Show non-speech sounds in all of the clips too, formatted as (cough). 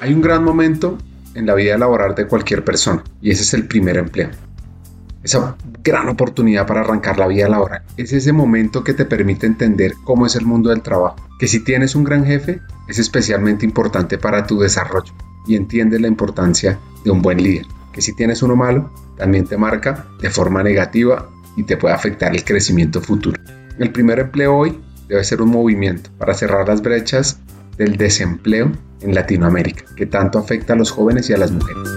Hay un gran momento en la vida laboral de cualquier persona y ese es el primer empleo. Esa gran oportunidad para arrancar la vida laboral es ese momento que te permite entender cómo es el mundo del trabajo, que si tienes un gran jefe es especialmente importante para tu desarrollo y entiendes la importancia de un buen líder, que si tienes uno malo también te marca de forma negativa y te puede afectar el crecimiento futuro. El primer empleo hoy debe ser un movimiento para cerrar las brechas del desempleo en Latinoamérica, que tanto afecta a los jóvenes y a las mujeres.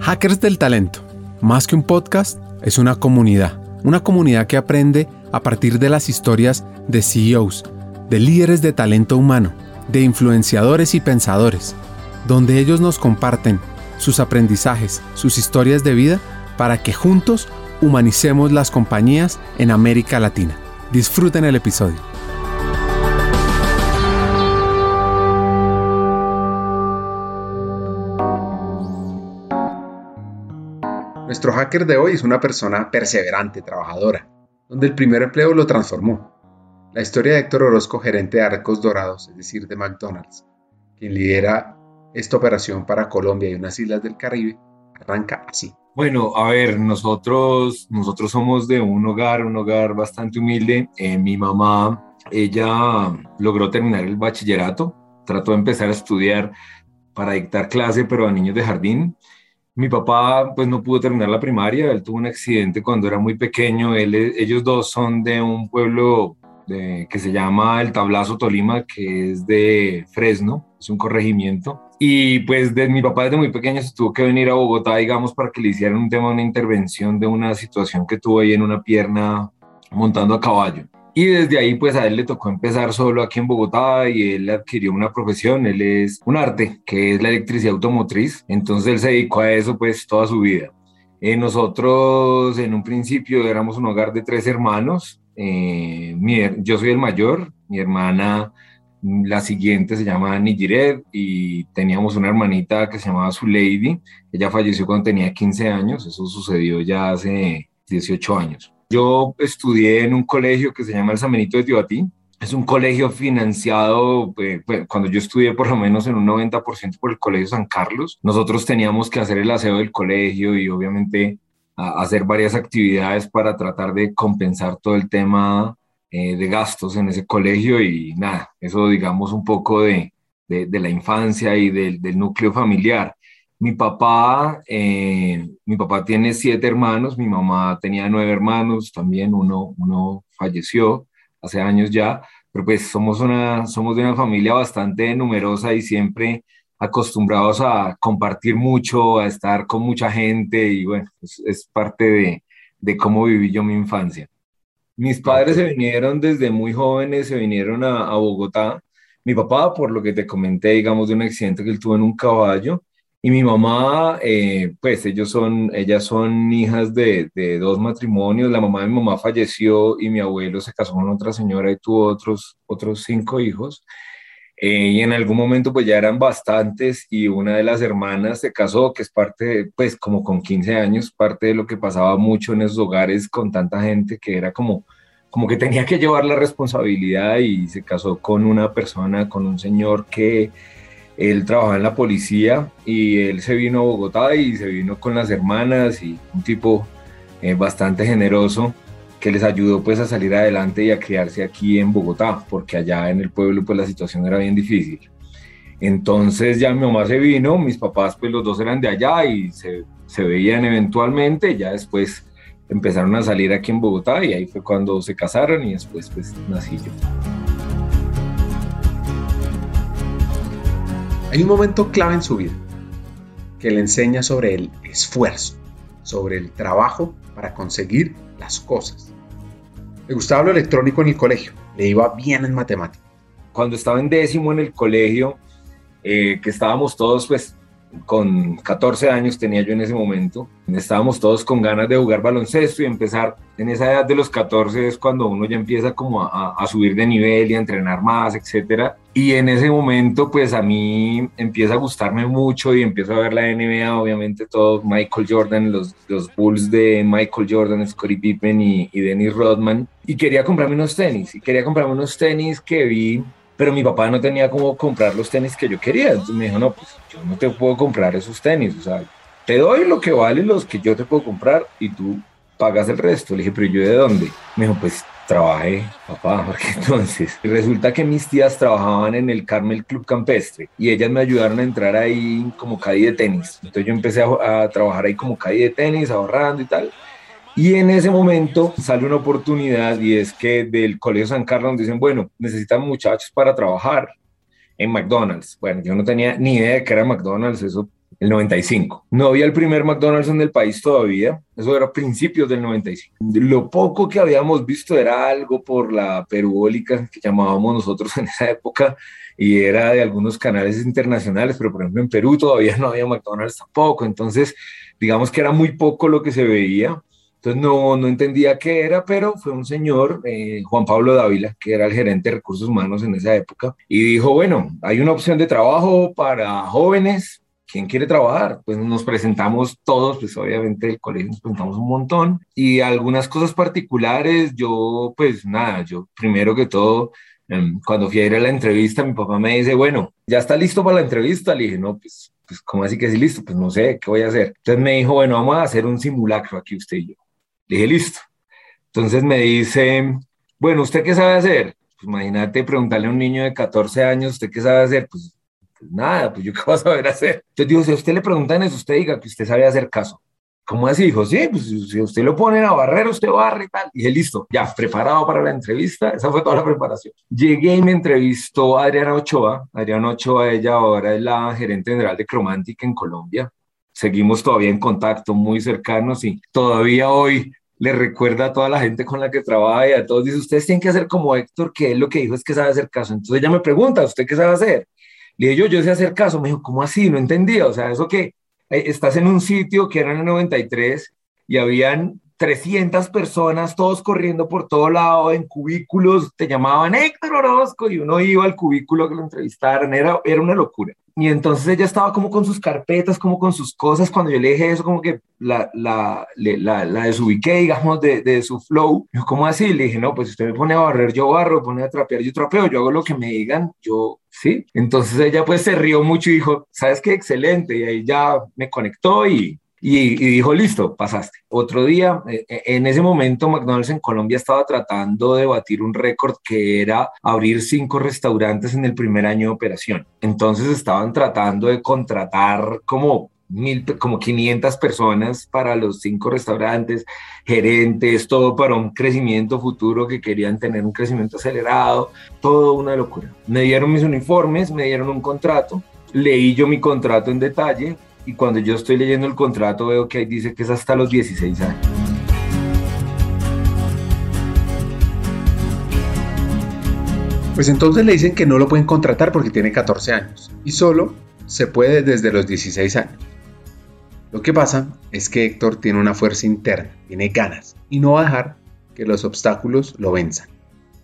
Hackers del Talento, más que un podcast, es una comunidad, una comunidad que aprende a partir de las historias de CEOs, de líderes de talento humano, de influenciadores y pensadores, donde ellos nos comparten sus aprendizajes, sus historias de vida, para que juntos humanicemos las compañías en América Latina. Disfruten el episodio. Nuestro hacker de hoy es una persona perseverante, trabajadora, donde el primer empleo lo transformó. La historia de Héctor Orozco, gerente de Arcos Dorados, es decir, de McDonald's, quien lidera esta operación para Colombia y unas islas del Caribe, arranca así. Bueno, a ver, nosotros, nosotros somos de un hogar, un hogar bastante humilde. Eh, mi mamá, ella logró terminar el bachillerato, trató de empezar a estudiar para dictar clase, pero a niños de jardín. Mi papá, pues no pudo terminar la primaria, él tuvo un accidente cuando era muy pequeño. Ellos dos son de un pueblo que se llama El Tablazo Tolima, que es de Fresno, es un corregimiento. Y pues de, mi papá desde muy pequeño se tuvo que venir a Bogotá, digamos, para que le hicieran un tema, una intervención de una situación que tuvo ahí en una pierna montando a caballo. Y desde ahí, pues a él le tocó empezar solo aquí en Bogotá y él adquirió una profesión, él es un arte, que es la electricidad automotriz. Entonces él se dedicó a eso pues toda su vida. Eh, nosotros en un principio éramos un hogar de tres hermanos. Eh, yo soy el mayor, mi hermana la siguiente se llama Nijiret y teníamos una hermanita que se llamaba Lady. Ella falleció cuando tenía 15 años, eso sucedió ya hace 18 años. Yo estudié en un colegio que se llama el San Benito de Tibatí. Es un colegio financiado, pues, pues, cuando yo estudié por lo menos en un 90% por el Colegio San Carlos. Nosotros teníamos que hacer el aseo del colegio y obviamente hacer varias actividades para tratar de compensar todo el tema eh, de gastos en ese colegio y nada, eso digamos un poco de, de, la infancia y del, del, núcleo familiar. Mi papá, eh, mi papá tiene siete hermanos, mi mamá tenía nueve hermanos, también uno, uno falleció hace años ya, pero pues somos, una, somos de una familia bastante numerosa y siempre acostumbrados a compartir mucho, a estar con mucha gente y bueno, es, parte de, de cómo viví yo mi infancia. Mis padres se vinieron desde muy jóvenes, se vinieron a, Bogotá. Mi papá, por lo que te comenté, digamos, de un accidente que él tuvo en un caballo. Y mi mamá, eh, pues ellos son, ellas son hijas de, de, dos matrimonios. La mamá de mi mamá falleció y mi abuelo se casó con otra señora y tuvo otros, otros cinco hijos. Eh, y en algún momento pues ya eran bastantes y una de las hermanas se casó, que es parte, pues como con 15 años, parte de lo que pasaba mucho en esos hogares con tanta gente que era como, como que tenía que llevar la responsabilidad y se casó con una persona, con un señor que él trabajaba en la policía y él se vino a Bogotá y se vino con las hermanas y un tipo eh, bastante generoso que les ayudó pues a salir adelante y a criarse aquí en Bogotá, porque allá en el pueblo pues la situación era bien difícil. Entonces ya mi mamá se vino, mis papás pues los dos eran de allá y se, se veían eventualmente, ya después empezaron a salir aquí en Bogotá y ahí fue cuando se casaron y después pues nací yo. Hay un momento clave en su vida que le enseña sobre el esfuerzo, sobre el trabajo para conseguir las cosas. Le gustaba lo electrónico en el colegio, le iba bien en matemáticas. Cuando estaba en décimo en el colegio, eh, que estábamos todos, pues, con 14 años tenía yo en ese momento, estábamos todos con ganas de jugar baloncesto y empezar, en esa edad de los 14 es cuando uno ya empieza como a, subir de nivel y a entrenar más, etcétera. Y en ese momento, pues a mí empieza a gustarme mucho y empiezo a ver la NBA, obviamente todo Michael Jordan, los, los Bulls de Michael Jordan, Scottie Pippen y, y Dennis Rodman. Y quería comprarme unos tenis, y quería comprarme unos tenis que vi, pero mi papá no tenía cómo comprar los tenis que yo quería. Entonces me dijo, no, pues yo no te puedo comprar esos tenis, o sea, te doy lo que vale los que yo te puedo comprar y tú pagas el resto. Le dije, pero yo de dónde? Me dijo, pues trabajé, papá, (laughs) porque entonces resulta que mis tías trabajaban en el Carmel Club Campestre y ellas me ayudaron a entrar ahí como cadí de tenis. Entonces yo empecé a, a trabajar ahí como cadí de tenis, ahorrando y tal. Y en ese momento sale una oportunidad y es que del Colegio San Carlos dicen, bueno, necesitan muchachos para trabajar en McDonald's. Bueno, yo no tenía ni idea de que era McDonald's, eso el 95. No había el primer McDonald's en el país todavía, eso era principios del 95. Lo poco que habíamos visto era algo por la perubólica que llamábamos nosotros (laughs) en esa época y era de algunos canales internacionales, pero por ejemplo en Perú todavía no había McDonald's tampoco, entonces digamos que era muy poco lo que se veía. Entonces no, no entendía qué era, pero fue un señor, eh, Juan Pablo Dávila, que era el gerente de recursos humanos en esa época, y dijo, bueno, hay una opción de trabajo para jóvenes ¿quién quiere trabajar? Pues nos presentamos todos, pues obviamente el colegio nos presentamos un montón y algunas cosas particulares, yo pues nada, yo primero que todo, em, cuando fui a ir a la entrevista, mi papá me dice, bueno, ¿ya está listo para la entrevista? Le dije, no, pues, pues ¿cómo así que sí listo? Pues no sé, ¿qué voy a hacer? Entonces me dijo, bueno, vamos a hacer un simulacro aquí usted y yo. Le dije, listo. Entonces me dice, bueno, ¿usted qué sabe hacer? Pues imagínate preguntarle a un niño de 14 años, ¿usted qué sabe hacer? Pues pues nada, pues yo qué voy a saber hacer. Entonces digo, si a usted le preguntan eso, usted diga que usted sabe hacer caso. ¿Cómo así? Dijo, sí, pues si usted lo pone a barrer, usted barre y tal. Y dije, listo, ya, preparado para la entrevista. Esa fue toda la preparación. Llegué y me entrevistó Adriana Ochoa. Adriana Ochoa, ella ahora es la gerente general de Cromantic en Colombia. Seguimos todavía en contacto, muy cercanos y todavía hoy le recuerda a toda la gente con la que trabaja y a todos. Dice, ustedes tienen que hacer como Héctor, que él lo que dijo es que sabe hacer caso. Entonces ella me pregunta, ¿usted qué sabe hacer? Le dije yo, yo sé hacer caso. Me dijo, ¿cómo así? No entendía. O sea, eso que eh, estás en un sitio que era en el 93 y habían 300 personas, todos corriendo por todo lado, en cubículos, te llamaban Héctor Orozco y uno iba al cubículo que lo entrevistaran, era, era una locura. Y entonces ella estaba como con sus carpetas, como con sus cosas, cuando yo le dije eso, como que la, la, la, la desubiqué, digamos, de, de su flow. Yo, ¿cómo así? Le dije, no, pues usted me pone a barrer, yo barro, me pone a trapear, yo trapeo, yo hago lo que me digan, yo, sí. Entonces ella pues se rió mucho y dijo, ¿sabes qué? Excelente. Y ahí ya me conectó y, y, dijo, listo, pasaste. Otro día, eh, eh, en ese momento McDonald's en Colombia estaba tratando de batir un récord que era abrir cinco restaurantes en el primer año de operación. Entonces estaban tratando de contratar como mil, como 500 personas para los cinco restaurantes, gerentes, todo para un crecimiento futuro que querían tener un crecimiento acelerado, todo una locura. Me dieron mis uniformes, me dieron un contrato, leí yo mi contrato en detalle, y cuando yo estoy leyendo el contrato veo que ahí dice que es hasta los 16 años. Pues entonces le dicen que no lo pueden contratar porque tiene 14 años y solo se puede desde los 16 años. Lo que pasa es que Héctor tiene una fuerza interna, tiene ganas y no va a dejar que los obstáculos lo venzan.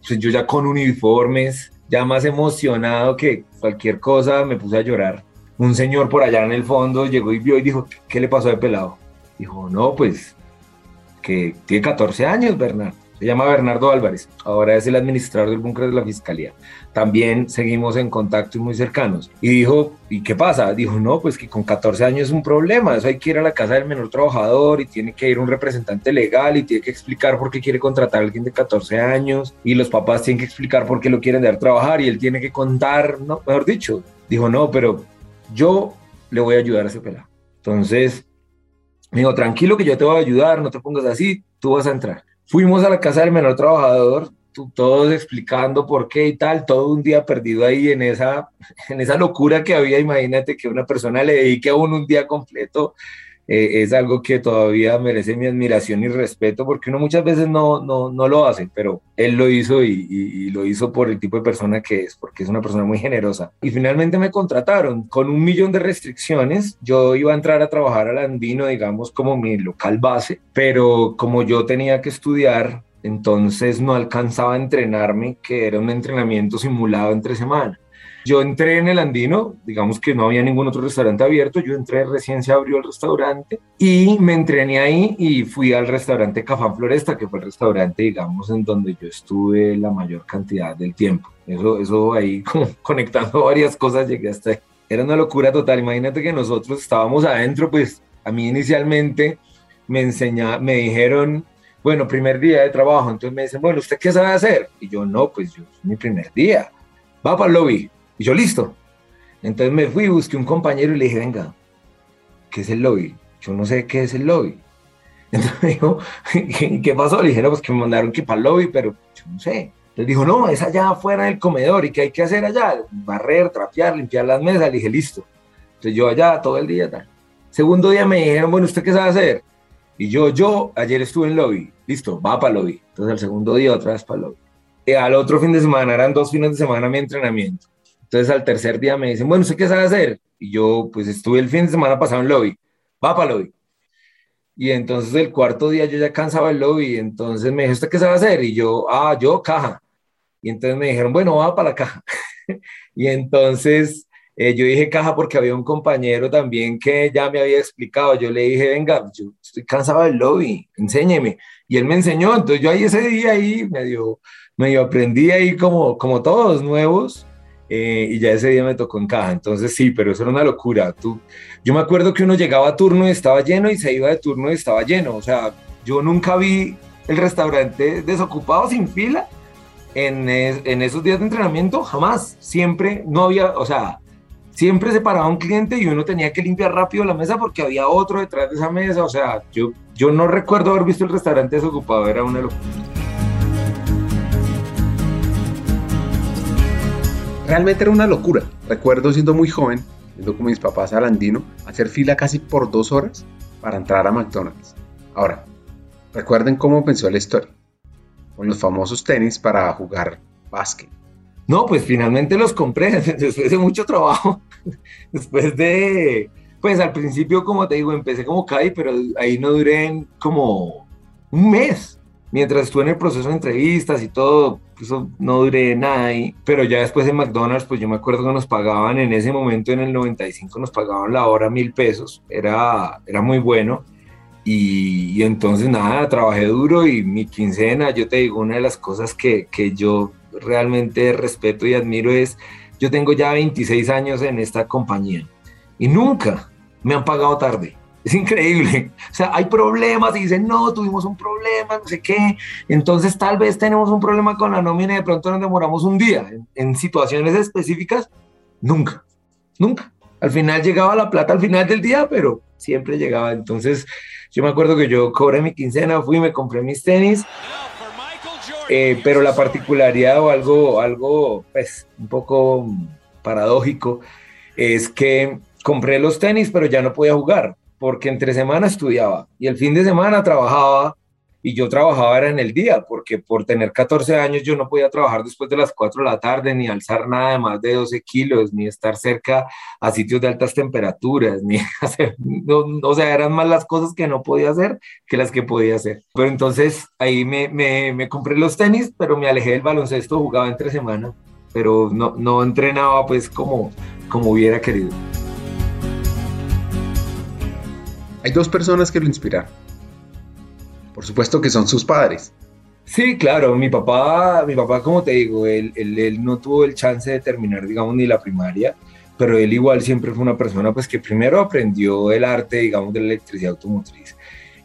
Pues yo ya con uniformes, ya más emocionado que cualquier cosa, me puse a llorar un señor por allá en el fondo llegó y vio y dijo, ¿qué le pasó de pelado? Dijo, no, pues que tiene 14 años, Bernardo. Se llama Bernardo Álvarez. Ahora es el administrador del búnker de la fiscalía. También seguimos en contacto y muy cercanos. Y dijo, ¿y qué pasa? Dijo, no, pues que con 14 años es un problema. Eso hay que ir a la casa del menor trabajador y tiene que ir un representante legal y tiene que explicar por qué quiere contratar a alguien de 14 años. Y los papás tienen que explicar por qué lo quieren dar trabajar y él tiene que contar, no, mejor dicho. Dijo, no, pero yo le voy a ayudar a ese pelado. Entonces, me dijo, tranquilo que yo te voy a ayudar, no te pongas así, tú vas a entrar. Fuimos a la casa del menor trabajador, todos explicando por qué y tal, todo un día perdido ahí en esa, en esa locura que había, imagínate que una persona le dedique a un día completo eh, es algo que todavía merece mi admiración y respeto porque uno muchas veces no, no, no lo hace, pero él lo hizo y, y, lo hizo por el tipo de persona que es, porque es una persona muy generosa. Y finalmente me contrataron con un millón de restricciones. Yo iba a entrar a trabajar al Andino, digamos, como mi local base, pero como yo tenía que estudiar, entonces no alcanzaba a entrenarme, que era un entrenamiento simulado entre semana. Yo entré en el Andino, digamos que no había ningún otro restaurante abierto, yo entré, recién se abrió el restaurante y me entrené ahí y fui al restaurante Cafán Floresta, que fue el restaurante, digamos, en donde yo estuve la mayor cantidad del tiempo. Eso, eso ahí (laughs) conectando varias cosas llegué hasta ahí. Era una locura total. Imagínate que nosotros estábamos adentro, pues a mí inicialmente me enseñaron, me dijeron, bueno, primer día de trabajo, entonces me dicen, bueno, ¿usted qué sabe hacer? Y yo, no, pues yo, mi primer día, va para el lobby. Y yo, listo. Entonces me fui, busqué un compañero y le dije, venga, ¿qué es el lobby? Yo no sé qué es el lobby. (laughs) Entonces me dijo, ¿qué, pasó? Le dije, no, pues que me mandaron que para el lobby, pero yo no sé. Le dijo, no, es allá afuera del comedor. ¿Y qué hay que hacer allá? Barrer, trapear, limpiar las mesas. Le dije, listo. Entonces yo allá todo el día, tal. Segundo día me dijeron, bueno, ¿usted qué sabe hacer? Y yo, yo, ayer estuve en lobby. Listo, va para lobby. Entonces el segundo día otra vez para lobby. Y al otro fin de semana, eran dos fines de semana mi entrenamiento. Entonces al tercer día me dicen, bueno, ¿usted qué sabe hacer? Y yo, pues estuve el fin de semana pasado en lobby, va para lobby. Y entonces el cuarto día yo ya cansaba el lobby, entonces me dijo, ¿usted qué sabe hacer? Y yo, ah, yo caja. Y entonces me dijeron, bueno, va para la caja. (laughs) y entonces eh, yo dije caja porque había un compañero también que ya me había explicado. Yo le dije, venga, yo estoy cansado del lobby, enséñeme. Y él me enseñó, entonces yo ahí ese día ahí medio, medio aprendí ahí como, como todos nuevos eh, y ya ese día me tocó en caja. Entonces sí, pero eso era una locura. Tú, yo me acuerdo que uno llegaba a turno y estaba lleno y se iba de turno y estaba lleno. O sea, yo nunca vi el restaurante desocupado sin fila en, en esos días de entrenamiento, jamás. Siempre no había, o sea, siempre se paraba un cliente y uno tenía que limpiar rápido la mesa porque había otro detrás de esa mesa. O sea, yo, yo no recuerdo haber visto el restaurante desocupado, era una locura. Realmente era una locura. Recuerdo siendo muy joven, viendo con mis papás al Andino, hacer fila casi por dos horas para entrar a McDonald's. Ahora, recuerden cómo pensó la historia. Con los famosos tenis para jugar básquet. No, pues finalmente los compré (laughs) después de mucho trabajo. (laughs) Después de, pues al principio, como te digo, empecé como Caddy, pero ahí no duré como un mes mientras estuve en el proceso de entrevistas y todo, eso no duré nada ahí, pero ya después de McDonald's, pues yo me acuerdo que nos pagaban en ese momento, en el 95, nos pagaban la hora mil pesos, era, era muy bueno. Y, entonces nada, trabajé duro y mi quincena, yo te digo, una de las cosas que, que yo realmente respeto y admiro es, yo tengo ya 26 años en esta compañía y nunca me han pagado tarde es increíble. O sea, hay problemas y dicen, no, tuvimos un problema, no sé qué. Entonces, tal vez tenemos un problema con la nómina y de pronto nos demoramos un día. En, situaciones específicas, nunca, nunca. Al final llegaba la plata al final del día, pero siempre llegaba. Entonces, yo me acuerdo que yo cobré mi quincena, fui, me compré mis tenis. Eh, pero la particularidad o algo, algo, pues, un poco paradójico es que compré los tenis, pero ya no podía jugar porque entre semana estudiaba y el fin de semana trabajaba y yo trabajaba era en el día, porque por tener 14 años yo no podía trabajar después de las 4 de la tarde, ni alzar nada de más de 12 kilos, ni estar cerca a sitios de altas temperaturas, (laughs) ni hacer, o sea, eran más las cosas que no podía hacer que las que podía hacer. Pero entonces ahí me, me, me compré los tenis, pero me alejé del baloncesto, jugaba entre semana, pero no, no entrenaba pues como, como hubiera querido. Hay dos personas que lo inspiraron. Por supuesto que son sus padres. Sí, claro, mi papá, mi papá, como te digo, él, no tuvo el chance de terminar, digamos, ni la primaria, pero él igual siempre fue una persona pues que primero aprendió el arte, digamos, de la electricidad automotriz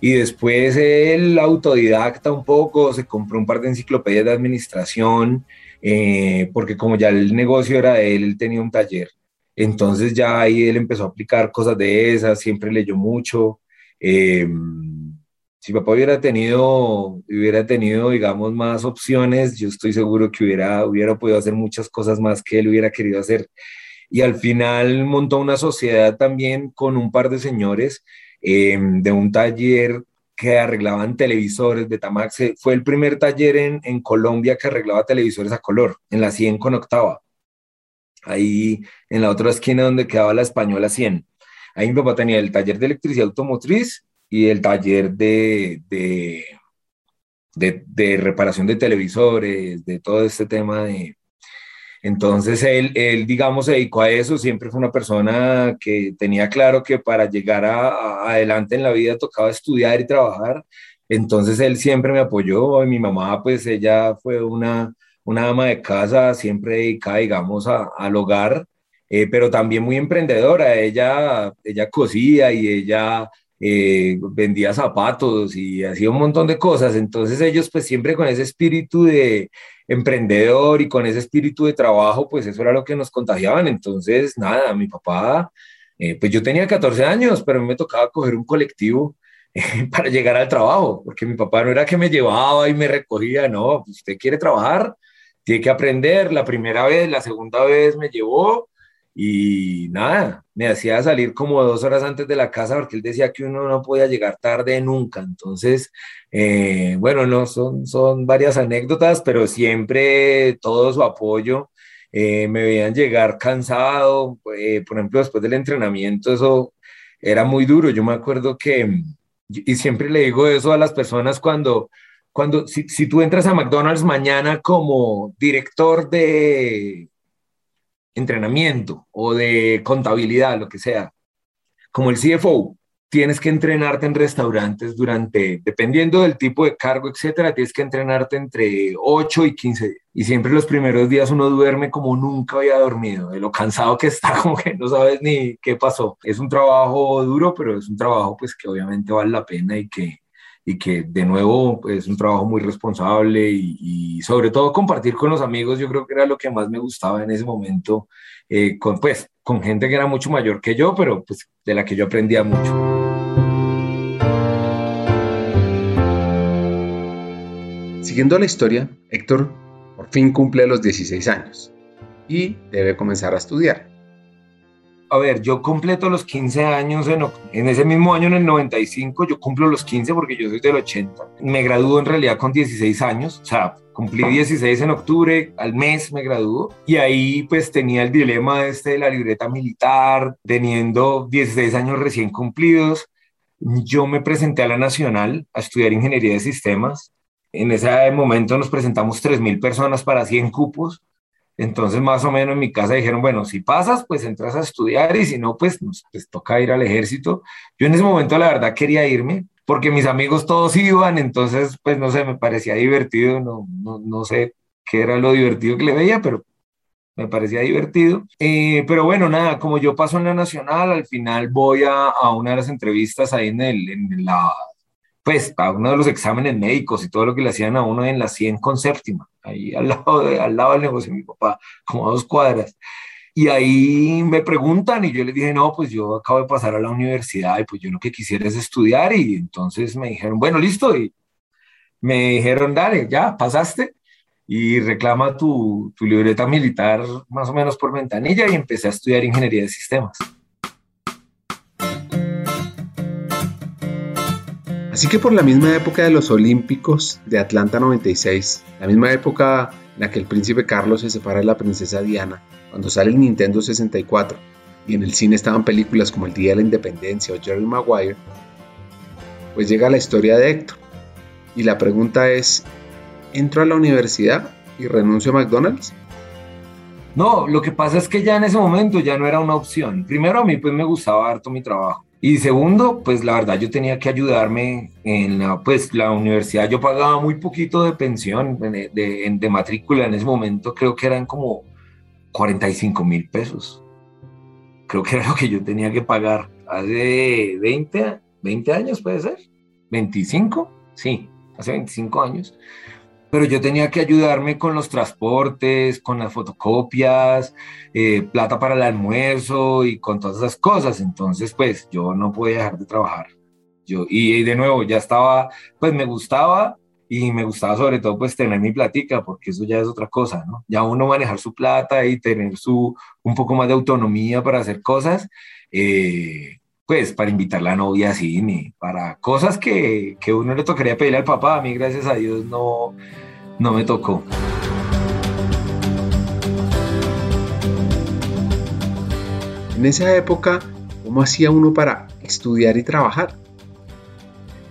y después él autodidacta un poco, se compró un par de enciclopedias de administración, eh, porque como ya el negocio era de él, él tenía un taller entonces ya ahí él empezó a aplicar cosas de esas, siempre leyó mucho. Eh, si papá hubiera tenido, hubiera tenido, digamos, más opciones, yo estoy seguro que hubiera, hubiera podido hacer muchas cosas más que él hubiera querido hacer. Y al final montó una sociedad también con un par de señores eh, de un taller que arreglaban televisores de Tamax. Fue el primer taller en, en Colombia que arreglaba televisores a color, en la 100 con octava ahí en la otra esquina donde quedaba la Española 100. Ahí mi papá tenía el taller de electricidad automotriz y el taller de, de, de, reparación de televisores, de todo este tema de... Entonces él, él, digamos, se dedicó a eso, siempre fue una persona que tenía claro que para llegar a, adelante en la vida tocaba estudiar y trabajar. Entonces él siempre me apoyó y mi mamá, pues ella fue una, una ama de casa, siempre dedicada, digamos, a, al hogar, eh, pero también muy emprendedora. Ella, ella cosía y ella eh, vendía zapatos y hacía un montón de cosas. Entonces ellos pues siempre con ese espíritu de emprendedor y con ese espíritu de trabajo, pues eso era lo que nos contagiaban. Entonces, nada, mi papá, eh, pues yo tenía 14 años, pero a mí me tocaba coger un colectivo (laughs) eh, para llegar al trabajo, porque mi papá no era que me llevaba y me recogía, no, usted quiere trabajar, tiene que aprender. La primera vez, la segunda vez me llevó y nada, me hacía salir como dos horas antes de la casa porque él decía que uno no podía llegar tarde nunca. Entonces, eh, bueno, no, son, son varias anécdotas, pero siempre todo su apoyo. Eh, me veían llegar cansado, eh, por ejemplo, después del entrenamiento, eso era muy duro. Yo me acuerdo que, y siempre le digo eso a las personas cuando, cuando si, si tú entras a McDonald's mañana como director de entrenamiento o de contabilidad, lo que sea, como el CFO, tienes que entrenarte en restaurantes durante, dependiendo del tipo de cargo, etcétera, tienes que entrenarte entre 8 y 15 días. Y siempre los primeros días uno duerme como nunca había dormido, de lo cansado que está, (laughs) como que no sabes ni qué pasó. Es un trabajo duro, pero es un trabajo pues que obviamente vale la pena y que, y que de nuevo es un trabajo muy responsable y, sobre todo compartir con los amigos, yo creo que era lo que más me gustaba en ese momento, eh, con, pues, con gente que era mucho mayor que yo, pero pues de la que yo aprendía mucho. Siguiendo la historia, Héctor por fin cumple los 16 años y debe comenzar a estudiar a ver, yo completo los 15 años en, en, ese mismo año, en el 95, yo cumplo los 15 porque yo soy del 80. Me graduó en realidad con 16 años, o sea, cumplí 16 en octubre, al mes me graduó y ahí pues tenía el dilema este de la libreta militar, teniendo 16 años recién cumplidos. Yo me presenté a la Nacional a estudiar ingeniería de sistemas. En ese momento nos presentamos 3.000 personas para 100 cupos entonces, más o menos en mi casa dijeron, bueno, si pasas, pues entras a estudiar y si no, pues, pues toca ir al ejército. Yo en ese momento, la verdad, quería irme porque mis amigos todos iban, entonces, pues, no sé, me parecía divertido, no, no, no sé qué era lo divertido que le veía, pero me parecía divertido. Eh, pero bueno, nada, como yo paso en la Nacional, al final voy a, a una de las entrevistas ahí en, el, en la pues a uno de los exámenes médicos y todo lo que le hacían a uno en la 100 con séptima, ahí al lado, de, al lado del negocio de mi papá, como a dos cuadras. Y ahí me preguntan y yo les dije, no, pues yo acabo de pasar a la universidad y pues yo lo que quisiera es estudiar y entonces me dijeron, bueno, listo. Y me dijeron, dale, ya, pasaste y reclama tu, tu libreta militar más o menos por ventanilla y empecé a estudiar ingeniería de sistemas. Así que por la misma época de los Olímpicos de Atlanta 96, la misma época en la que el príncipe Carlos se separa de la princesa Diana, cuando sale el Nintendo 64 y en el cine estaban películas como El Día de la Independencia o Jerry Maguire, pues llega la historia de Héctor. Y la pregunta es, ¿entro a la universidad y renuncio a McDonald's? No, lo que pasa es que ya en ese momento ya no era una opción. Primero a mí pues me gustaba harto mi trabajo y segundo, pues la verdad yo tenía que ayudarme en la, pues, la universidad. Yo pagaba muy poquito de pensión, de, matrícula en ese momento, creo que eran como 45 mil pesos. Creo que era lo que yo tenía que pagar hace 20, 20 años, puede ser. 25, sí, hace 25 años pero yo tenía que ayudarme con los transportes, con las fotocopias, eh, plata para el almuerzo y con todas esas cosas. Entonces, pues yo no podía dejar de trabajar. Yo, y, de nuevo, ya estaba, pues me gustaba y me gustaba sobre todo pues tener mi platica, porque eso ya es otra cosa, ¿no? Ya uno manejar su plata y tener su, un poco más de autonomía para hacer cosas. Eh, pues para invitar a la novia a cine, para cosas que, que uno le tocaría pedirle al papá, a mí gracias a Dios no, no me tocó. En esa época, ¿cómo hacía uno para estudiar y trabajar?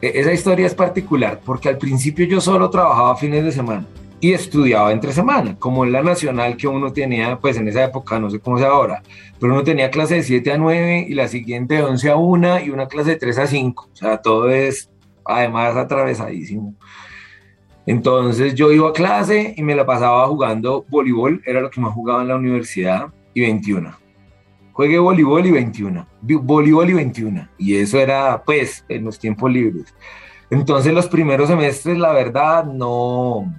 E, esa historia es particular porque al principio yo solo trabajaba fines de semana y estudiaba entre semana, como en la nacional que uno tenía, pues en esa época, no sé cómo es ahora, pero uno tenía clase de 7 a 9 y la siguiente de 11 a 1 y una clase de 3 a 5, o sea, todo es además atravesadísimo. Entonces yo iba a clase y me la pasaba jugando voleibol, era lo que más jugaba en la universidad, y 21. Juegué voleibol y 21, voleibol y 21, y eso era pues en los tiempos libres. Entonces los primeros semestres, la verdad, no,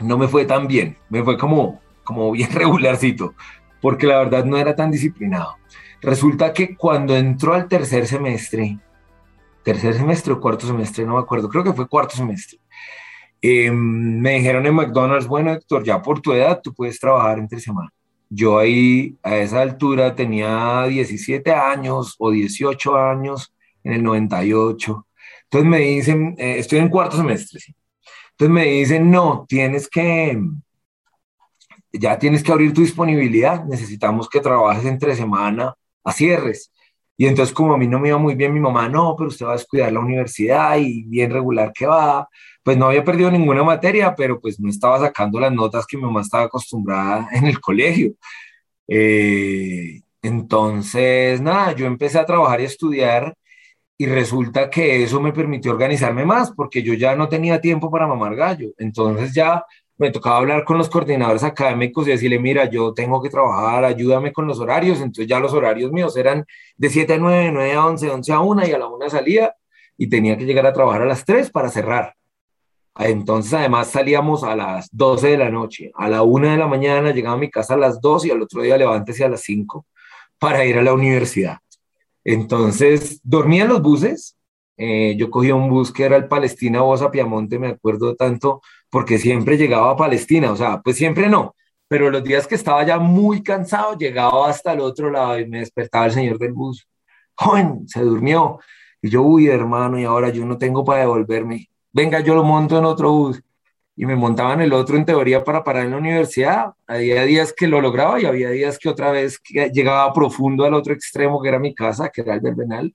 no me fue tan bien, me fue como, como bien (laughs) regularcito, porque la verdad no era tan disciplinado. Resulta que cuando entró al tercer semestre, tercer semestre o cuarto semestre, no me acuerdo, creo que fue cuarto semestre, em, me dijeron en McDonald's, bueno Héctor, ya por tu edad tú puedes trabajar entre semana. Yo ahí a esa altura tenía 17 años o 18 años en el 98. Entonces me dicen, eh, estoy en cuarto semestre, ¿sí? Entonces me dicen, no, tienes que, ya tienes que abrir tu disponibilidad, necesitamos que trabajes entre semana a cierres. Y entonces como a mí no me iba muy bien, mi mamá, no, pero usted va a descuidar la universidad y bien regular que va. Pues no había perdido ninguna materia, pero pues no estaba sacando las notas que mi mamá estaba acostumbrada (laughs) en el colegio. Eh, entonces, nada, yo empecé a trabajar y a estudiar y resulta que eso me permitió organizarme más porque yo ya no tenía tiempo para mamar gallo. Entonces ya me tocaba hablar con los coordinadores académicos y decirle, mira, yo tengo que trabajar, ayúdame con los horarios. Entonces ya los horarios míos eran de 7 a 9, 9 a 11, 11 a 1 y a la 1 salía y tenía que llegar a trabajar a las 3 para cerrar. Entonces además salíamos a las 12 de la noche, a la 1 de la mañana llegaba a mi casa a las 2 y al otro día levántese a las 5 para ir a la universidad. Entonces, dormía en los buses. Eh, yo cogía un bus que era el Palestina Bosa Piamonte, me acuerdo tanto, porque siempre llegaba a Palestina, o sea, pues siempre no, pero los días que estaba ya muy cansado, llegaba hasta el otro lado y me despertaba el señor del bus. Joven, se durmió. Y yo, uy, hermano, y ahora yo no tengo para devolverme. Venga, yo lo monto en otro bus y me montaban el otro en teoría para parar en la universidad. Había días que lo lograba y había días que otra vez llegaba profundo al otro extremo que era mi casa, que era el Verbenal,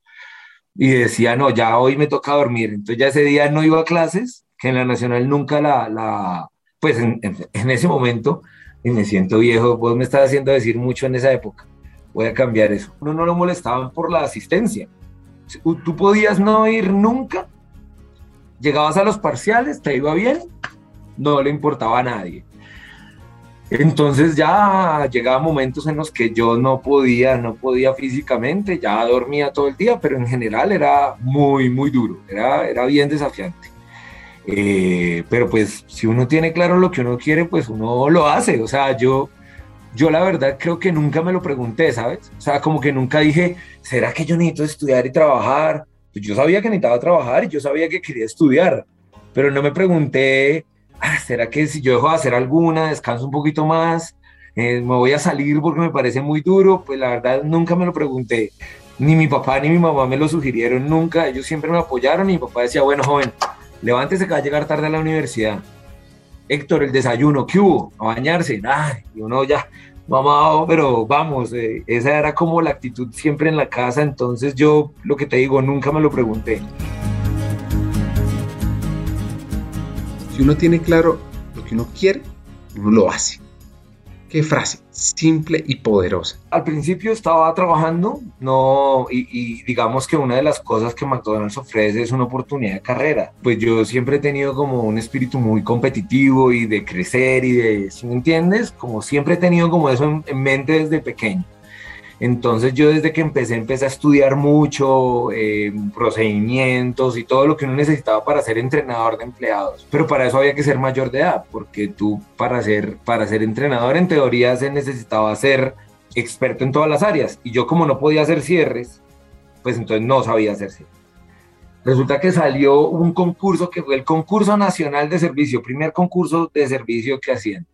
y decía, no, ya hoy me toca dormir. Entonces ya ese día no iba a clases, que en la Nacional nunca la, la pues en, en, ese momento, y me siento viejo, vos me estás haciendo decir mucho en esa época, voy a cambiar eso. Uno no lo molestaban por la asistencia. Tú podías no ir nunca, llegabas a los parciales, te iba bien, no le importaba a nadie. Entonces ya llegaba momentos en los que yo no podía, no podía físicamente, ya dormía todo el día, pero en general era muy, muy duro, era, era bien desafiante. Eh, pero pues si uno tiene claro lo que uno quiere, pues uno lo hace. O sea, yo, yo la verdad creo que nunca me lo pregunté, ¿sabes? O sea, como que nunca dije, ¿será que yo necesito estudiar y trabajar? Pues yo sabía que necesitaba trabajar y yo sabía que quería estudiar, pero no me pregunté, Ah, ¿será que si yo dejo de hacer alguna, descanso un poquito más, eh, me voy a salir porque me parece muy duro? Pues la verdad nunca me lo pregunté. Ni mi papá ni mi mamá me lo sugirieron nunca. Ellos siempre me apoyaron y mi papá decía, bueno, joven, levántese que va a llegar tarde a la universidad. Héctor, el desayuno, ¿qué hubo? A bañarse. Ay, y uno ya, mamá, pero vamos, eh, esa era como la actitud siempre en la casa. Entonces yo, lo que te digo, nunca me lo pregunté. Si uno tiene claro lo que uno quiere, uno lo hace. Frase, simple y poderosa. Al principio estaba trabajando, no, y, digamos que una de las cosas que McDonald's ofrece es una oportunidad de carrera. Pues yo siempre he tenido como un espíritu muy competitivo y de crecer y de, si me entiendes, como siempre he tenido como eso en mente desde pequeño. Entonces yo desde que empecé, empecé a estudiar mucho eh, procedimientos y todo lo que uno necesitaba para ser entrenador de empleados. Pero para eso había que ser mayor de edad, porque tú para ser, para ser entrenador en teoría se necesitaba ser experto en todas las áreas. Y yo como no podía hacer cierres, pues entonces no sabía hacer cierres. Resulta que salió un concurso que fue el concurso nacional de servicio, primer concurso de servicio que hacían.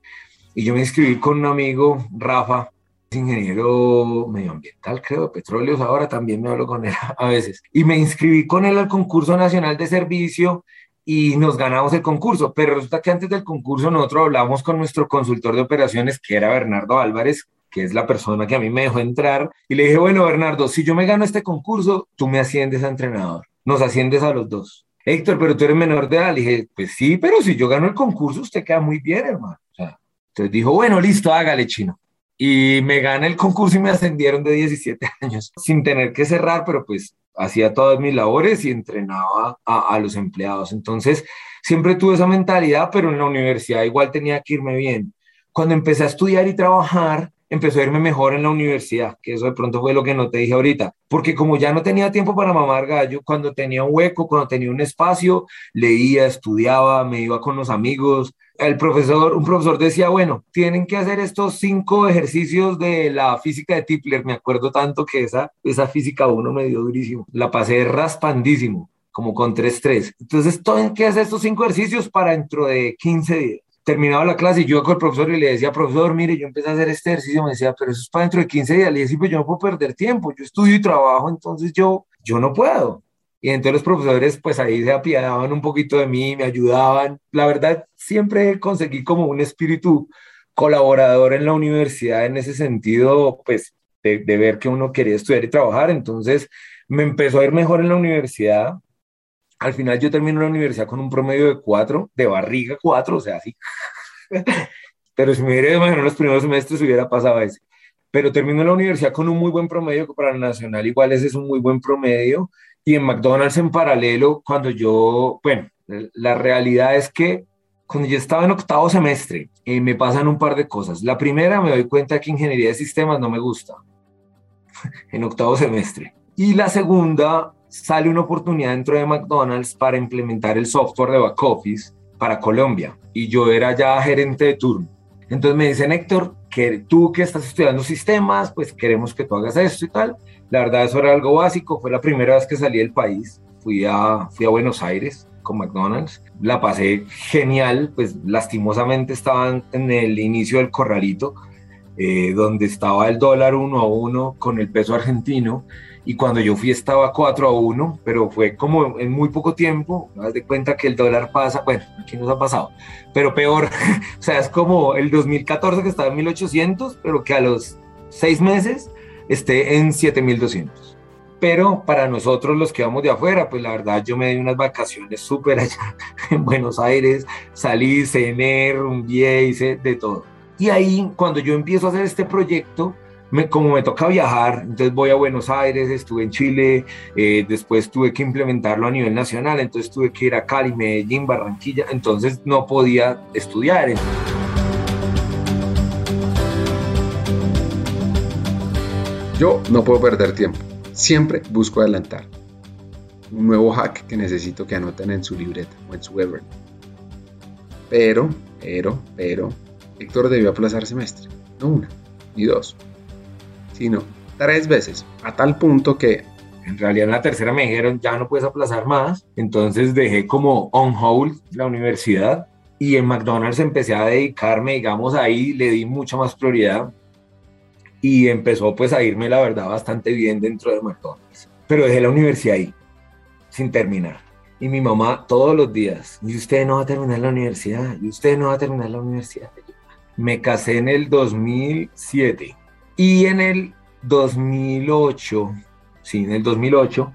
Y yo me inscribí con un amigo, Rafa, ingeniero medioambiental, creo, de petróleos, ahora también me hablo con él (laughs) a veces. Y me inscribí con él al concurso nacional de servicio y nos ganamos el concurso, pero resulta que antes del concurso nosotros hablamos con nuestro consultor de operaciones, que era Bernardo Álvarez, que es la persona que a mí me dejó entrar, y le dije, bueno, Bernardo, si yo me gano este concurso, tú me asciendes a entrenador, nos asciendes a los dos. Héctor, pero tú eres menor de edad. Le dije, pues sí, pero si yo gano el concurso, usted queda muy bien, hermano. entonces dijo, bueno, listo, hágale, chino. Y me gané el concurso y me ascendieron de 17 (laughs) años, sin tener que cerrar, pero pues hacía todas mis labores y entrenaba a, a los empleados. Entonces, siempre tuve esa mentalidad, pero en la universidad igual tenía que irme bien. Cuando empecé a estudiar y trabajar, empezó a irme mejor en la universidad, que eso de pronto fue lo que no te dije ahorita, porque como ya no tenía tiempo para mamar gallo, cuando tenía un hueco, cuando tenía un espacio, leía, estudiaba, me iba con los amigos. El profesor, un profesor decía, bueno, tienen que hacer estos cinco ejercicios de la física de Tipler, me acuerdo tanto que esa, esa física uno me dio durísimo, la pasé raspandísimo, como con 3-3. Entonces, tienen que hacer estos cinco ejercicios para dentro de 15 días terminaba la clase y yo iba con el profesor y le decía, profesor, mire, yo empecé a hacer este ejercicio, me decía, pero eso es para dentro de 15 días. Le decía, pues yo no puedo perder tiempo, yo estudio y trabajo, entonces yo, yo no puedo. Y entonces los profesores pues ahí se apiadaban un poquito de mí, me ayudaban. La verdad, siempre conseguí como un espíritu colaborador en la universidad en ese sentido, pues de, de ver que uno quería estudiar y trabajar. Entonces me empezó a ir mejor en la universidad, al final yo termino la universidad con un promedio de cuatro, de barriga cuatro, o sea, así. (laughs) Pero si me hubiera imaginado los primeros semestres hubiera pasado ese. Pero termino la universidad con un muy buen promedio, que para el nacional igual ese es un muy buen promedio. Y en McDonald's en paralelo, cuando yo, bueno, la realidad es que cuando yo estaba en octavo semestre, eh, me pasan un par de cosas. La primera, me doy cuenta que ingeniería de sistemas no me gusta (laughs) en octavo semestre. Y la segunda, sale una oportunidad dentro de McDonald's para implementar el software de back office para Colombia y yo era ya gerente de turno. Entonces me dicen, Héctor, que tú que estás estudiando sistemas, pues queremos que tú hagas esto y tal. La verdad, eso era algo básico. Fue la primera vez que salí del país. Fui a, fui a Buenos Aires con McDonald's. La pasé genial, pues lastimosamente estaban en el inicio del corralito, eh, donde estaba el dólar uno a uno con el peso argentino y cuando yo fui estaba 4 a 1, pero fue como en muy poco tiempo, haz de cuenta que el dólar pasa, bueno, aquí nos ha pasado, pero peor, (laughs) o sea, es como el 2014 que estaba en 1800, pero que a los seis meses esté en 7200. Pero para nosotros los que vamos de afuera, pues la verdad yo me di unas vacaciones súper allá (laughs) en Buenos Aires, salí, cené, rumbié, hice de todo. Y ahí, cuando yo empiezo a hacer este proyecto, como me toca viajar, entonces voy a Buenos Aires, estuve en Chile, eh, después tuve que implementarlo a nivel nacional, entonces tuve que ir a Cali, Medellín, Barranquilla, entonces no podía estudiar. Yo no puedo perder tiempo, siempre busco adelantar. Un nuevo hack que necesito que anoten en su libreta o en su Evernote. Pero, pero, pero, Héctor debió aplazar semestre, no una, ni dos, sino tres veces, a tal punto que en realidad en la tercera me dijeron ya no puedes aplazar más, entonces dejé como on hold la universidad y en McDonald's empecé a dedicarme, digamos, ahí le di mucha más prioridad y empezó pues a irme la verdad bastante bien dentro de McDonald's. Pero dejé la universidad ahí, sin terminar. Y mi mamá todos los días, y usted no va a terminar la universidad, y usted no va a terminar la universidad. Me casé en el 2007 y en el 2008, sí, en el 2008,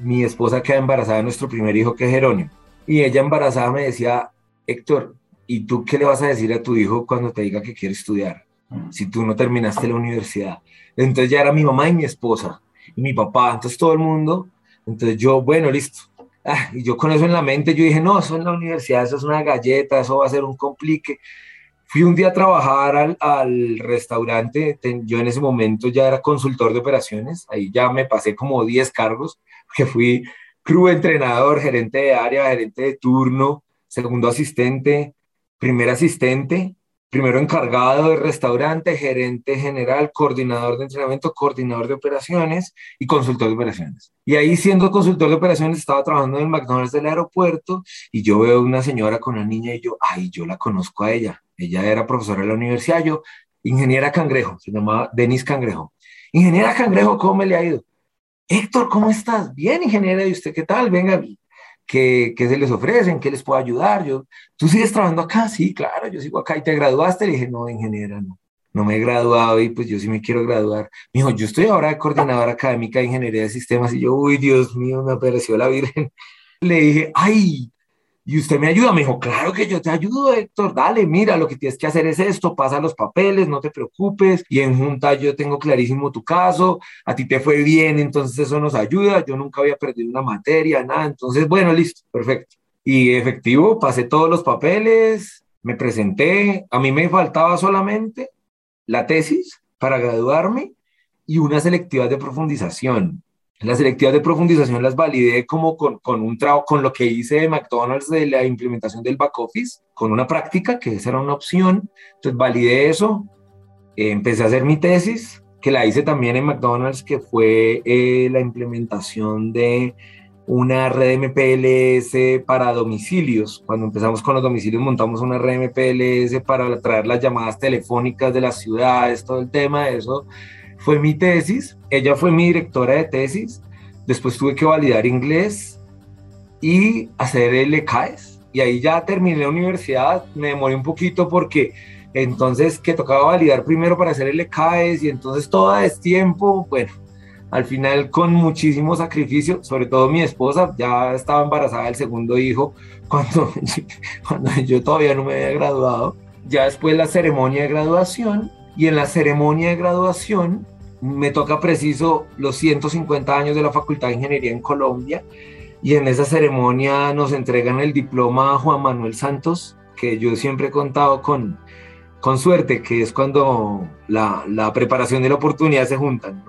mi esposa queda embarazada de nuestro primer hijo, que es Jerónimo. Y ella embarazada me decía, Héctor, ¿y tú qué le vas a decir a tu hijo cuando te diga que quiere estudiar? Si tú no terminaste la universidad. Entonces ya era mi mamá y mi esposa y mi papá, entonces todo el mundo. Entonces yo, bueno, listo. Ah, y yo con eso en la mente, yo dije, no, eso en la universidad, eso es una galleta, eso va a ser un complique. Fui un día a trabajar al, restaurante, yo en ese momento ya era consultor de operaciones, ahí ya me pasé como 10 cargos, que fui crew entrenador, gerente de área, gerente de turno, segundo asistente, primer asistente, primero encargado de restaurante, gerente general, coordinador de entrenamiento, coordinador de operaciones y consultor de operaciones. Y ahí siendo consultor de operaciones estaba trabajando en el McDonald's del aeropuerto y yo veo una señora con una niña y yo, ay, yo la conozco a ella. Ella era profesora de la universidad, yo, ingeniera Cangrejo, se llamaba Denis Cangrejo. Ingeniera Cangrejo, ¿cómo me le ha ido? Héctor, ¿cómo estás? Bien, ingeniera, ¿y usted qué tal? Venga, ¿qué, qué se les ofrecen? ¿Qué les puedo ayudar? Yo, ¿tú sigues trabajando acá? Sí, claro, yo sigo acá. ¿Y te graduaste? Le dije, no, ingeniera, no. No me he graduado y pues yo sí me quiero graduar. Me dijo, yo estoy ahora de coordinadora académica de ingeniería de sistemas y yo, uy, Dios mío, me apareció la Virgen. (laughs) Le dije, ay, ¿y usted me ayuda? Me dijo, claro que yo te ayudo, Héctor, dale, mira, lo que tienes que hacer es esto, pasa los papeles, no te preocupes, y en junta yo tengo clarísimo tu caso, a ti te fue bien, entonces eso nos ayuda, yo nunca había perdido una materia, nada, entonces, bueno, listo, perfecto. Y efectivo, pasé todos los papeles, me presenté, a mí me faltaba solamente la tesis para graduarme y una selectiva de profundización. Las selectivas de profundización las validé como con, con un trabajo, con lo que hice de McDonald's de la implementación del back office, con una práctica, que esa era una opción. Entonces validé eso, eh, empecé a hacer mi tesis, que la hice también en McDonald's, que fue eh, la implementación de una red MPLS para domicilios. Cuando empezamos con los domicilios montamos una red MPLS para traer las llamadas telefónicas de las ciudades, todo el tema de eso fue mi tesis, ella fue mi directora de tesis, después tuve que validar inglés y hacer el ECAES, y ahí ya terminé la universidad, me demoré un poquito porque entonces que tocaba validar primero para hacer el ECAES y entonces todo es tiempo, bueno, al final con muchísimo sacrificio, sobre todo mi esposa ya estaba embarazada del segundo hijo (laughs) cuando, cuando yo todavía no me había graduado, ya después la ceremonia de graduación y en la ceremonia de graduación me toca preciso los 150 años de la Facultad de Ingeniería en Colombia y en esa ceremonia nos entregan el diploma a Juan Manuel Santos, que yo siempre he contado con, con suerte, que es cuando la, la preparación de la oportunidad se juntan.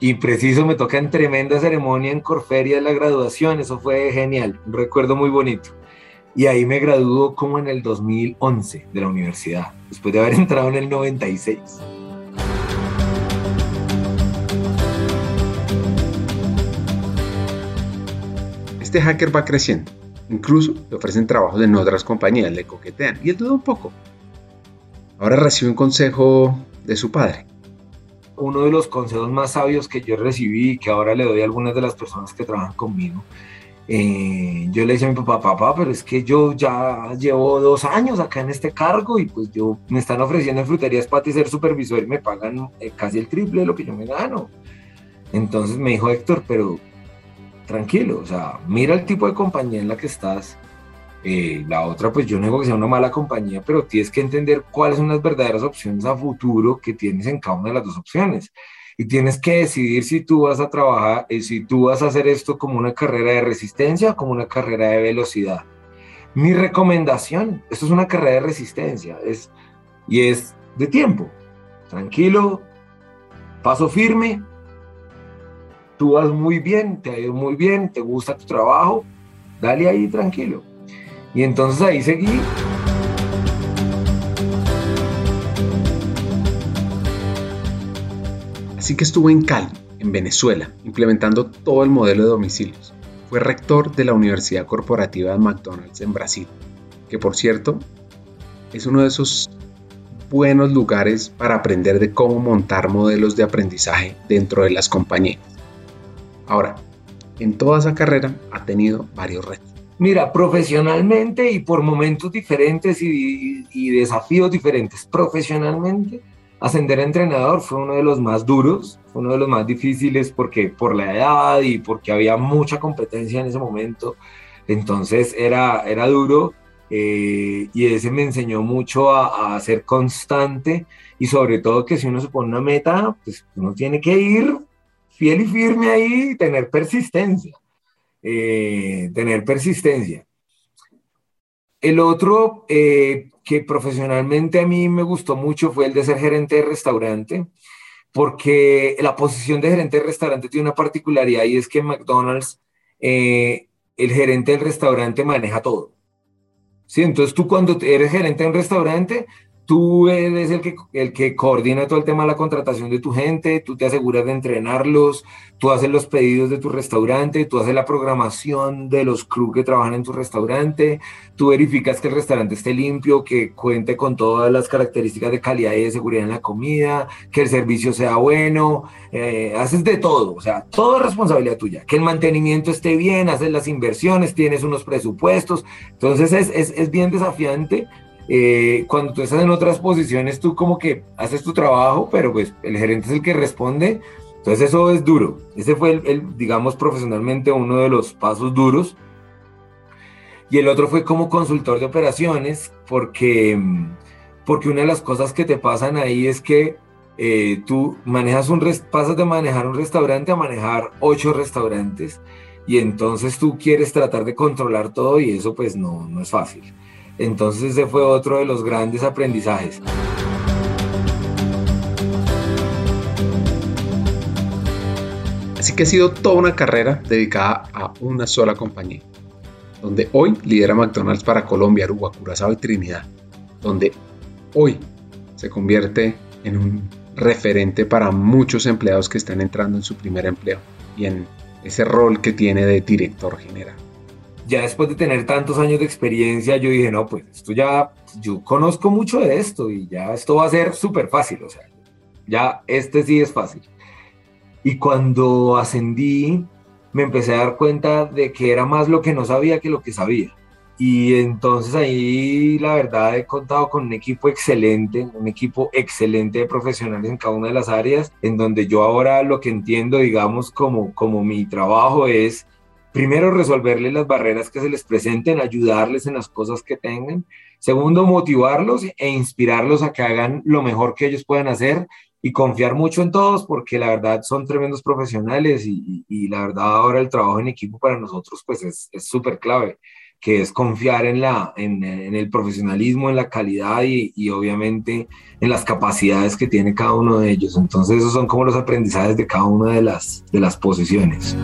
Y preciso me toca en tremenda ceremonia en Corferia de la graduación, eso fue genial, un recuerdo muy bonito. Y ahí me graduó como en el 2011 de la universidad, después de haber (laughs) entrado en el 96. Este hacker va creciendo. Incluso le ofrecen trabajos en otras compañías, le coquetean y él duda un poco. Ahora recibe un consejo de su padre. Uno de los consejos más sabios que yo recibí y que ahora le doy a algunas de las personas que trabajan conmigo. Eh, yo le decía a mi papá, papá, pero es que yo ya llevo dos años acá en este cargo y pues yo me están ofreciendo en fruterías para ser supervisor y me pagan eh, casi el triple de lo que yo me gano. Entonces me dijo Héctor, pero tranquilo, o sea, mira el tipo de compañía en la que estás. Eh, la otra, pues yo no digo que sea una mala compañía, pero tienes que entender cuáles son las verdaderas opciones a futuro que tienes en cada una de las dos opciones. Y tienes que decidir si tú vas a trabajar, eh, si tú vas a hacer esto como una carrera de resistencia o como una carrera de velocidad. Mi recomendación, esto es una carrera de resistencia, es, y es de tiempo. Tranquilo, paso firme, tú vas muy bien, te ha ido muy bien, te gusta tu trabajo, dale ahí tranquilo. Y entonces ahí seguí. Así que estuvo en Cali, en Venezuela, implementando todo el modelo de domicilios. Fue rector de la Universidad Corporativa de McDonald's en Brasil, que por cierto es uno de esos buenos lugares para aprender de cómo montar modelos de aprendizaje dentro de las compañías. Ahora, en toda esa carrera ha tenido varios retos. Mira, profesionalmente y por momentos diferentes y, desafíos diferentes. Profesionalmente, ascender a entrenador fue uno de los más duros, fue uno de los más difíciles porque por la edad y porque había mucha competencia en ese momento. Entonces era, era duro eh, y ese me enseñó mucho a, a, ser constante y sobre todo que si uno se pone una meta, pues uno tiene que ir fiel y firme ahí tener persistencia. Eh, tener persistencia. El otro eh, que profesionalmente a mí me gustó mucho fue el de ser gerente de restaurante, porque la posición de gerente de restaurante tiene una particularidad y es que en McDonald's eh, el gerente del restaurante maneja todo. ¿Sí? Entonces tú cuando eres gerente de un restaurante, Tú eres el que, el que coordina todo el tema de la contratación de tu gente, tú te aseguras de entrenarlos, tú haces los pedidos de tu restaurante, tú haces la programación de los crew que trabajan en tu restaurante, tú verificas que el restaurante esté limpio, que cuente con todas las características de calidad y de seguridad en la comida, que el servicio sea bueno, eh, haces de todo, o sea, todo es responsabilidad tuya, que el mantenimiento esté bien, haces las inversiones, tienes unos presupuestos, entonces es, es, es bien desafiante eh, cuando tú estás en otras posiciones, tú como que haces tu trabajo, pero pues el gerente es el que responde. Entonces eso es duro. Ese fue, el, digamos, profesionalmente uno de los pasos duros. Y el otro fue como consultor de operaciones, porque, porque una de las cosas que te pasan ahí es que eh, tú manejas un pasas de manejar un restaurante a manejar ocho restaurantes y entonces tú quieres tratar de controlar todo y eso pues no, no es fácil. Entonces ese fue otro de los grandes aprendizajes. Así que ha sido toda una carrera dedicada a una sola compañía, donde hoy lidera McDonald's para Colombia, Aruba, Curazao y Trinidad, donde hoy se convierte en un referente para muchos empleados que están entrando en su primer empleo y en ese rol que tiene de director general. Ya después de tener tantos años de experiencia, yo dije, no, pues esto ya, yo conozco mucho de esto y ya esto va a ser súper fácil, o sea, ya este sí es fácil. Y cuando ascendí, me empecé a dar cuenta de que era más lo que no sabía que lo que sabía. Y entonces ahí la verdad he contado con un equipo excelente, un equipo excelente de profesionales en cada una de las áreas, en donde yo ahora lo que entiendo, digamos, como, como mi trabajo es primero resolverles las barreras que se les presenten, ayudarles en las cosas que tengan. Segundo, motivarlos e inspirarlos a que hagan lo mejor que ellos puedan hacer y confiar mucho en todos porque la verdad son tremendos profesionales y, la verdad ahora el trabajo en equipo para nosotros pues es súper clave que es confiar en, la, en, el profesionalismo, en la calidad y, obviamente en las capacidades que tiene cada uno de ellos. Entonces esos son como los aprendizajes de cada una de las, de las posiciones.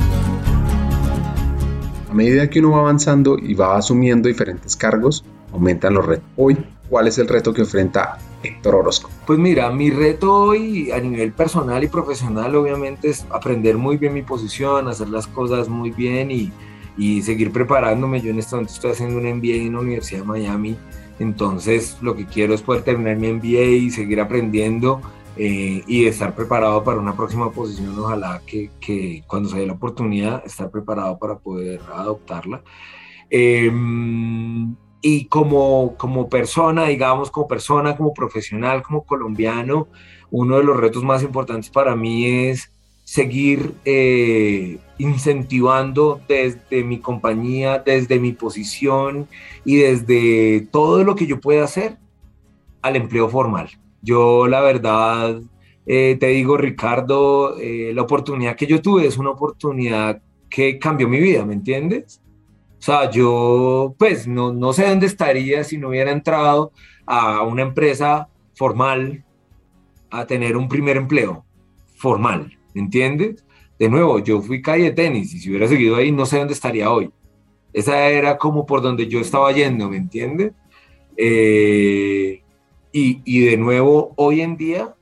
A medida que uno va avanzando y va asumiendo diferentes cargos, aumentan los retos. Hoy, ¿cuál es el reto que enfrenta Héctor Orozco? Pues mira, mi reto hoy a nivel personal y profesional obviamente es aprender muy bien mi posición, hacer las cosas muy bien y, y seguir preparándome. Yo en este momento estoy haciendo un MBA en la Universidad de Miami, entonces lo que quiero es poder terminar mi MBA y seguir aprendiendo eh, y estar preparado para una próxima posición. Ojalá que, cuando se dé la oportunidad, estar preparado para poder adoptarla. Em, y como, como persona, digamos, como persona, como profesional, como colombiano, uno de los retos más importantes para mí es seguir eh, incentivando desde mi compañía, desde mi posición y desde todo lo que yo pueda hacer al empleo formal. Yo la verdad, eh, te digo Ricardo, eh, la oportunidad que yo tuve es una oportunidad que cambió mi vida, ¿me entiendes? O sea, yo pues no, no sé dónde estaría si no hubiera entrado a una empresa formal a tener un primer empleo formal, ¿me entiendes? De nuevo, yo fui calle de tenis y si hubiera seguido ahí no sé dónde estaría hoy. Esa era como por donde yo estaba yendo, ¿me entiendes? Eh, y, y, de nuevo, hoy en día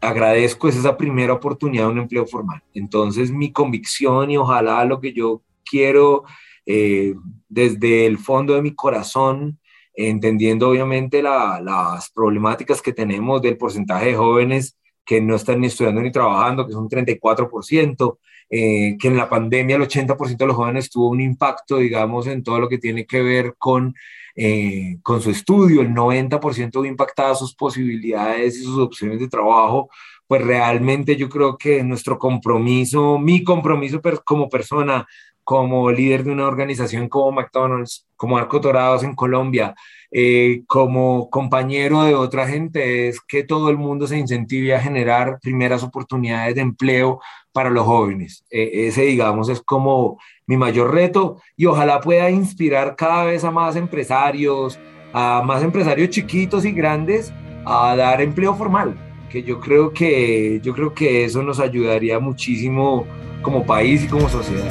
agradezco esa primera oportunidad de un empleo formal. Entonces, mi convicción y ojalá lo que yo quiero eh, desde el fondo de mi corazón, entendiendo obviamente las problemáticas que tenemos del porcentaje de jóvenes que no están ni estudiando ni trabajando, que son 34%, eh, que en la pandemia el 80% de los jóvenes tuvo un impacto, digamos, en todo lo que tiene que ver con, eh, con su estudio, el 90% impactada sus posibilidades y sus opciones de trabajo, pues realmente yo creo que nuestro compromiso, mi compromiso como persona, como líder de una organización como McDonald's, como Arco Dorados en Colombia, eh, como compañero de otra gente, es que todo el mundo se incentive a generar primeras oportunidades de empleo para los jóvenes. E, ese, digamos, es como mi mayor reto y ojalá pueda inspirar cada vez a más empresarios, a más empresarios chiquitos y grandes a dar empleo formal, que yo creo que, yo creo que eso nos ayudaría muchísimo como país y como sociedad.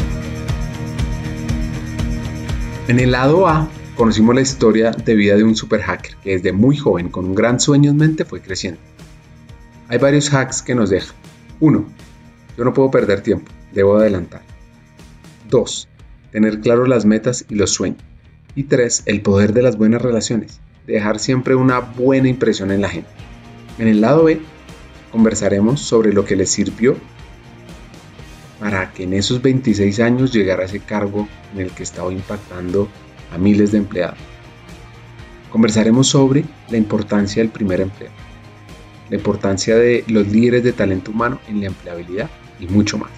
En el lado A conocimos la historia de vida de un super hacker que desde muy joven con un gran sueño en mente fue creciendo. Hay varios hacks que nos dejan. 1. Yo no puedo perder tiempo, debo adelantar. 2. Tener claro las metas y los sueños. Y 3. El poder de las buenas relaciones, dejar siempre una buena impresión en la gente. En el lado B conversaremos sobre lo que les sirvió para que en esos 26 años llegara a ese cargo en el que estaba impactando a miles de empleados. Conversaremos sobre la importancia del primer empleo, la importancia de los líderes de talento humano en la empleabilidad y mucho más.